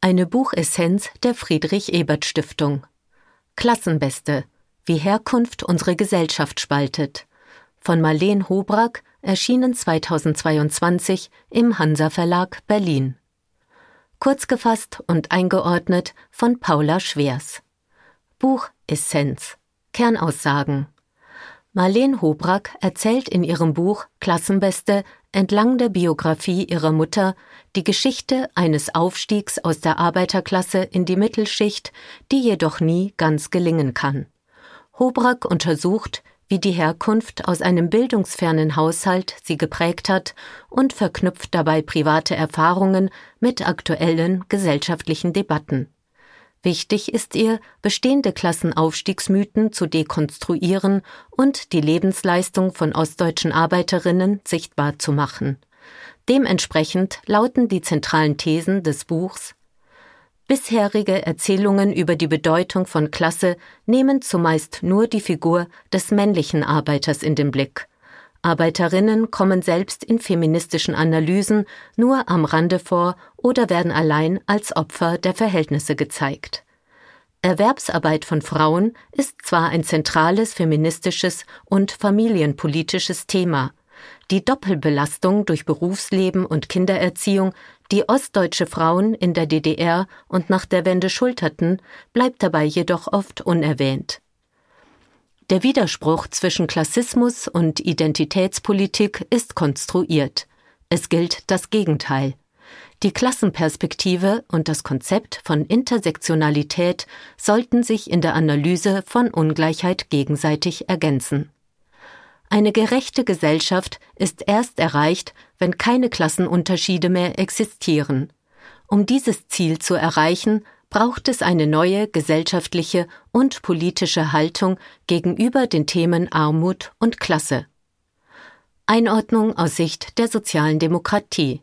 Eine Buchessenz der Friedrich Ebert Stiftung. Klassenbeste. Wie Herkunft unsere Gesellschaft spaltet. Von Marleen Hobrack, erschienen 2022 im Hansa Verlag Berlin. Kurz gefasst und eingeordnet von Paula Schwers. Buchessenz. Kernaussagen. Marleen Hobrack erzählt in ihrem Buch Klassenbeste entlang der Biografie ihrer Mutter die Geschichte eines Aufstiegs aus der Arbeiterklasse in die Mittelschicht, die jedoch nie ganz gelingen kann. Hobrack untersucht, wie die Herkunft aus einem bildungsfernen Haushalt sie geprägt hat und verknüpft dabei private Erfahrungen mit aktuellen gesellschaftlichen Debatten. Wichtig ist ihr, bestehende Klassenaufstiegsmythen zu dekonstruieren und die Lebensleistung von ostdeutschen Arbeiterinnen sichtbar zu machen. Dementsprechend lauten die zentralen Thesen des Buchs Bisherige Erzählungen über die Bedeutung von Klasse nehmen zumeist nur die Figur des männlichen Arbeiters in den Blick. Arbeiterinnen kommen selbst in feministischen Analysen nur am Rande vor oder werden allein als Opfer der Verhältnisse gezeigt. Erwerbsarbeit von Frauen ist zwar ein zentrales feministisches und familienpolitisches Thema, die Doppelbelastung durch Berufsleben und Kindererziehung, die ostdeutsche Frauen in der DDR und nach der Wende schulterten, bleibt dabei jedoch oft unerwähnt. Der Widerspruch zwischen Klassismus und Identitätspolitik ist konstruiert. Es gilt das Gegenteil. Die Klassenperspektive und das Konzept von Intersektionalität sollten sich in der Analyse von Ungleichheit gegenseitig ergänzen. Eine gerechte Gesellschaft ist erst erreicht, wenn keine Klassenunterschiede mehr existieren. Um dieses Ziel zu erreichen, braucht es eine neue gesellschaftliche und politische Haltung gegenüber den Themen Armut und Klasse. Einordnung aus Sicht der sozialen Demokratie.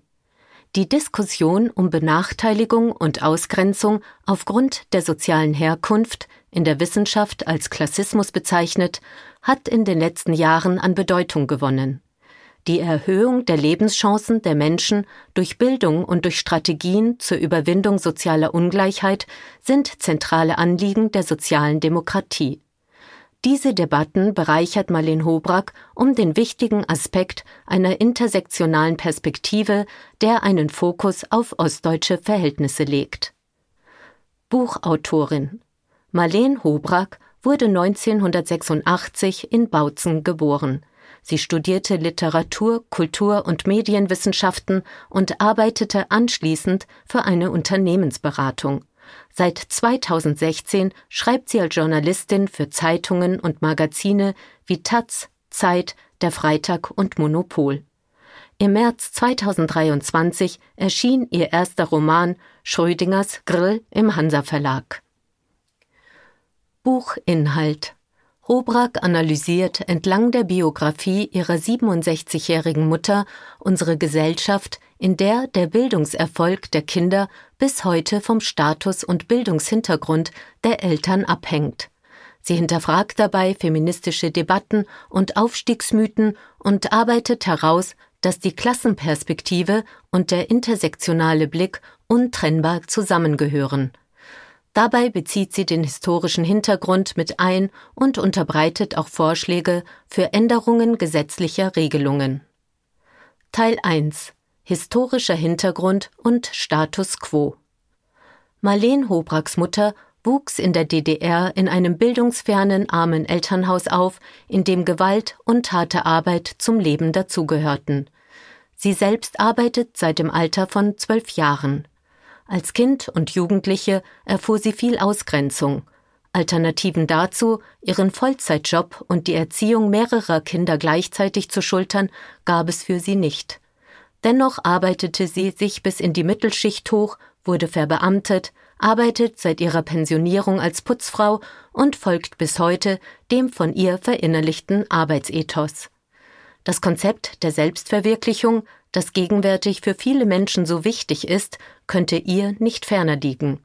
Die Diskussion um Benachteiligung und Ausgrenzung aufgrund der sozialen Herkunft, in der Wissenschaft als Klassismus bezeichnet, hat in den letzten Jahren an Bedeutung gewonnen. Die Erhöhung der Lebenschancen der Menschen durch Bildung und durch Strategien zur Überwindung sozialer Ungleichheit sind zentrale Anliegen der sozialen Demokratie. Diese Debatten bereichert Marlene Hobrack um den wichtigen Aspekt einer intersektionalen Perspektive, der einen Fokus auf ostdeutsche Verhältnisse legt. Buchautorin Marlene Hobrack wurde 1986 in Bautzen geboren. Sie studierte Literatur, Kultur und Medienwissenschaften und arbeitete anschließend für eine Unternehmensberatung. Seit 2016 schreibt sie als Journalistin für Zeitungen und Magazine wie Taz, Zeit, Der Freitag und Monopol. Im März 2023 erschien ihr erster Roman Schrödingers Grill im Hansa Verlag. Buchinhalt Hobrack analysiert entlang der Biografie ihrer 67-jährigen Mutter unsere Gesellschaft, in der der Bildungserfolg der Kinder bis heute vom Status und Bildungshintergrund der Eltern abhängt. Sie hinterfragt dabei feministische Debatten und Aufstiegsmythen und arbeitet heraus, dass die Klassenperspektive und der intersektionale Blick untrennbar zusammengehören. Dabei bezieht sie den historischen Hintergrund mit ein und unterbreitet auch Vorschläge für Änderungen gesetzlicher Regelungen. Teil 1 Historischer Hintergrund und Status quo Marleen Hobracks Mutter wuchs in der DDR in einem bildungsfernen armen Elternhaus auf, in dem Gewalt und harte Arbeit zum Leben dazugehörten. Sie selbst arbeitet seit dem Alter von zwölf Jahren. Als Kind und Jugendliche erfuhr sie viel Ausgrenzung. Alternativen dazu, ihren Vollzeitjob und die Erziehung mehrerer Kinder gleichzeitig zu schultern, gab es für sie nicht. Dennoch arbeitete sie sich bis in die Mittelschicht hoch, wurde verbeamtet, arbeitet seit ihrer Pensionierung als Putzfrau und folgt bis heute dem von ihr verinnerlichten Arbeitsethos. Das Konzept der Selbstverwirklichung, das gegenwärtig für viele Menschen so wichtig ist, könnte ihr nicht ferner liegen.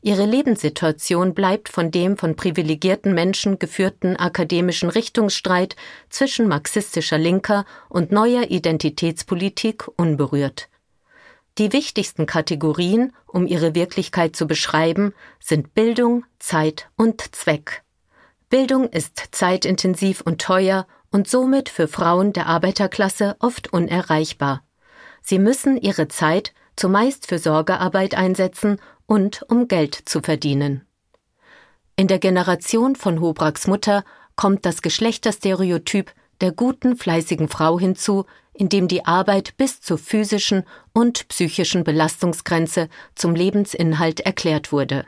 Ihre Lebenssituation bleibt von dem von privilegierten Menschen geführten akademischen Richtungsstreit zwischen marxistischer Linker und neuer Identitätspolitik unberührt. Die wichtigsten Kategorien, um ihre Wirklichkeit zu beschreiben, sind Bildung, Zeit und Zweck. Bildung ist zeitintensiv und teuer und somit für Frauen der Arbeiterklasse oft unerreichbar. Sie müssen ihre Zeit zumeist für Sorgearbeit einsetzen und um Geld zu verdienen. In der Generation von Hobraks Mutter kommt das Geschlechterstereotyp der guten, fleißigen Frau hinzu, in dem die Arbeit bis zur physischen und psychischen Belastungsgrenze zum Lebensinhalt erklärt wurde.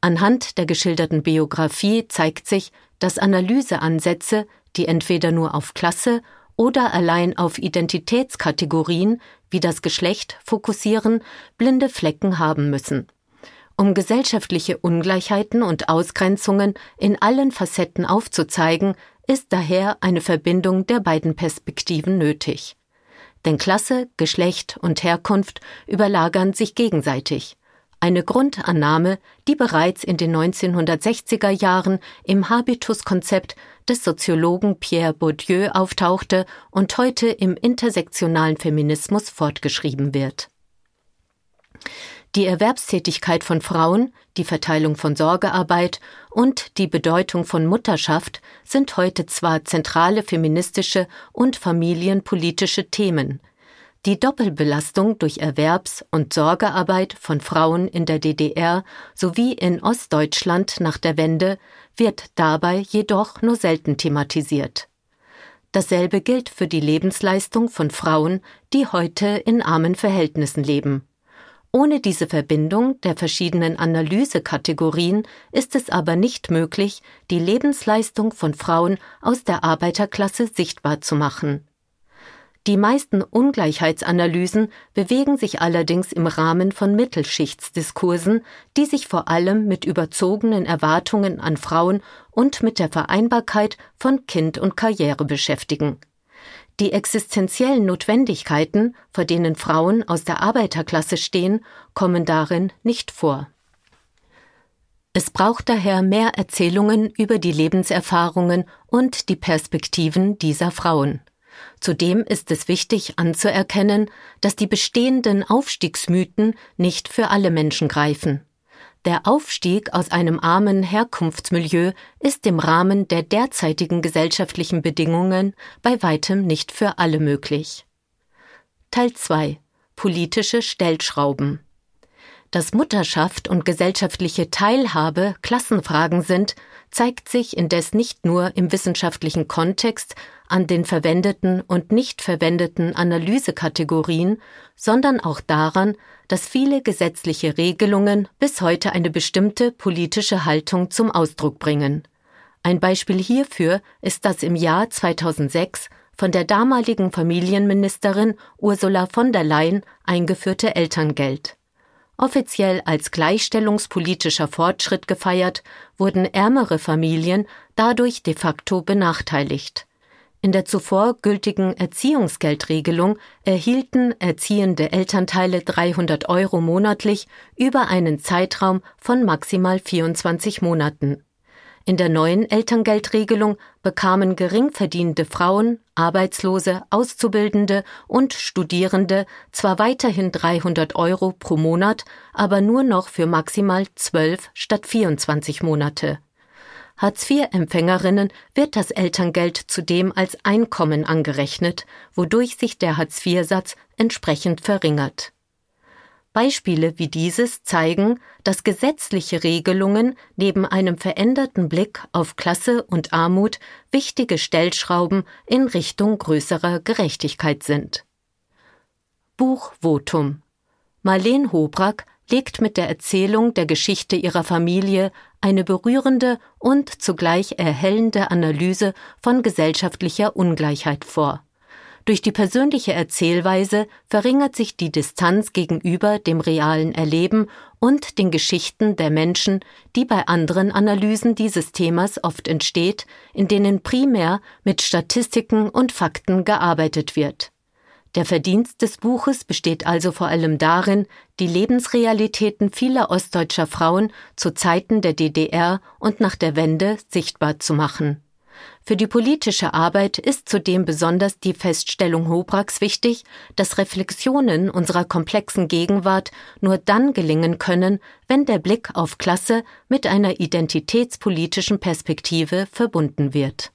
Anhand der geschilderten Biografie zeigt sich, dass Analyseansätze, die entweder nur auf Klasse oder allein auf Identitätskategorien wie das Geschlecht fokussieren, blinde Flecken haben müssen. Um gesellschaftliche Ungleichheiten und Ausgrenzungen in allen Facetten aufzuzeigen, ist daher eine Verbindung der beiden Perspektiven nötig. Denn Klasse, Geschlecht und Herkunft überlagern sich gegenseitig eine Grundannahme, die bereits in den 1960er Jahren im Habitus-Konzept des Soziologen Pierre Bourdieu auftauchte und heute im intersektionalen Feminismus fortgeschrieben wird. Die Erwerbstätigkeit von Frauen, die Verteilung von Sorgearbeit und die Bedeutung von Mutterschaft sind heute zwar zentrale feministische und familienpolitische Themen, die Doppelbelastung durch Erwerbs- und Sorgearbeit von Frauen in der DDR sowie in Ostdeutschland nach der Wende wird dabei jedoch nur selten thematisiert. Dasselbe gilt für die Lebensleistung von Frauen, die heute in armen Verhältnissen leben. Ohne diese Verbindung der verschiedenen Analysekategorien ist es aber nicht möglich, die Lebensleistung von Frauen aus der Arbeiterklasse sichtbar zu machen. Die meisten Ungleichheitsanalysen bewegen sich allerdings im Rahmen von Mittelschichtsdiskursen, die sich vor allem mit überzogenen Erwartungen an Frauen und mit der Vereinbarkeit von Kind und Karriere beschäftigen. Die existenziellen Notwendigkeiten, vor denen Frauen aus der Arbeiterklasse stehen, kommen darin nicht vor. Es braucht daher mehr Erzählungen über die Lebenserfahrungen und die Perspektiven dieser Frauen. Zudem ist es wichtig anzuerkennen, dass die bestehenden Aufstiegsmythen nicht für alle Menschen greifen. Der Aufstieg aus einem armen Herkunftsmilieu ist im Rahmen der derzeitigen gesellschaftlichen Bedingungen bei weitem nicht für alle möglich. Teil 2 Politische Stellschrauben dass Mutterschaft und gesellschaftliche Teilhabe Klassenfragen sind, zeigt sich indes nicht nur im wissenschaftlichen Kontext an den verwendeten und nicht verwendeten Analysekategorien, sondern auch daran, dass viele gesetzliche Regelungen bis heute eine bestimmte politische Haltung zum Ausdruck bringen. Ein Beispiel hierfür ist das im Jahr 2006 von der damaligen Familienministerin Ursula von der Leyen eingeführte Elterngeld. Offiziell als gleichstellungspolitischer Fortschritt gefeiert, wurden ärmere Familien dadurch de facto benachteiligt. In der zuvor gültigen Erziehungsgeldregelung erhielten erziehende Elternteile 300 Euro monatlich über einen Zeitraum von maximal 24 Monaten. In der neuen Elterngeldregelung bekamen geringverdienende Frauen, Arbeitslose, Auszubildende und Studierende zwar weiterhin 300 Euro pro Monat, aber nur noch für maximal 12 statt 24 Monate. Hartz-IV-Empfängerinnen wird das Elterngeld zudem als Einkommen angerechnet, wodurch sich der Hartz-IV-Satz entsprechend verringert. Beispiele wie dieses zeigen, dass gesetzliche Regelungen neben einem veränderten Blick auf Klasse und Armut wichtige Stellschrauben in Richtung größerer Gerechtigkeit sind. Buch Votum Marleen Hobrack legt mit der Erzählung der Geschichte ihrer Familie eine berührende und zugleich erhellende Analyse von gesellschaftlicher Ungleichheit vor. Durch die persönliche Erzählweise verringert sich die Distanz gegenüber dem realen Erleben und den Geschichten der Menschen, die bei anderen Analysen dieses Themas oft entsteht, in denen primär mit Statistiken und Fakten gearbeitet wird. Der Verdienst des Buches besteht also vor allem darin, die Lebensrealitäten vieler ostdeutscher Frauen zu Zeiten der DDR und nach der Wende sichtbar zu machen. Für die politische Arbeit ist zudem besonders die Feststellung Hobracks wichtig, dass Reflexionen unserer komplexen Gegenwart nur dann gelingen können, wenn der Blick auf Klasse mit einer identitätspolitischen Perspektive verbunden wird.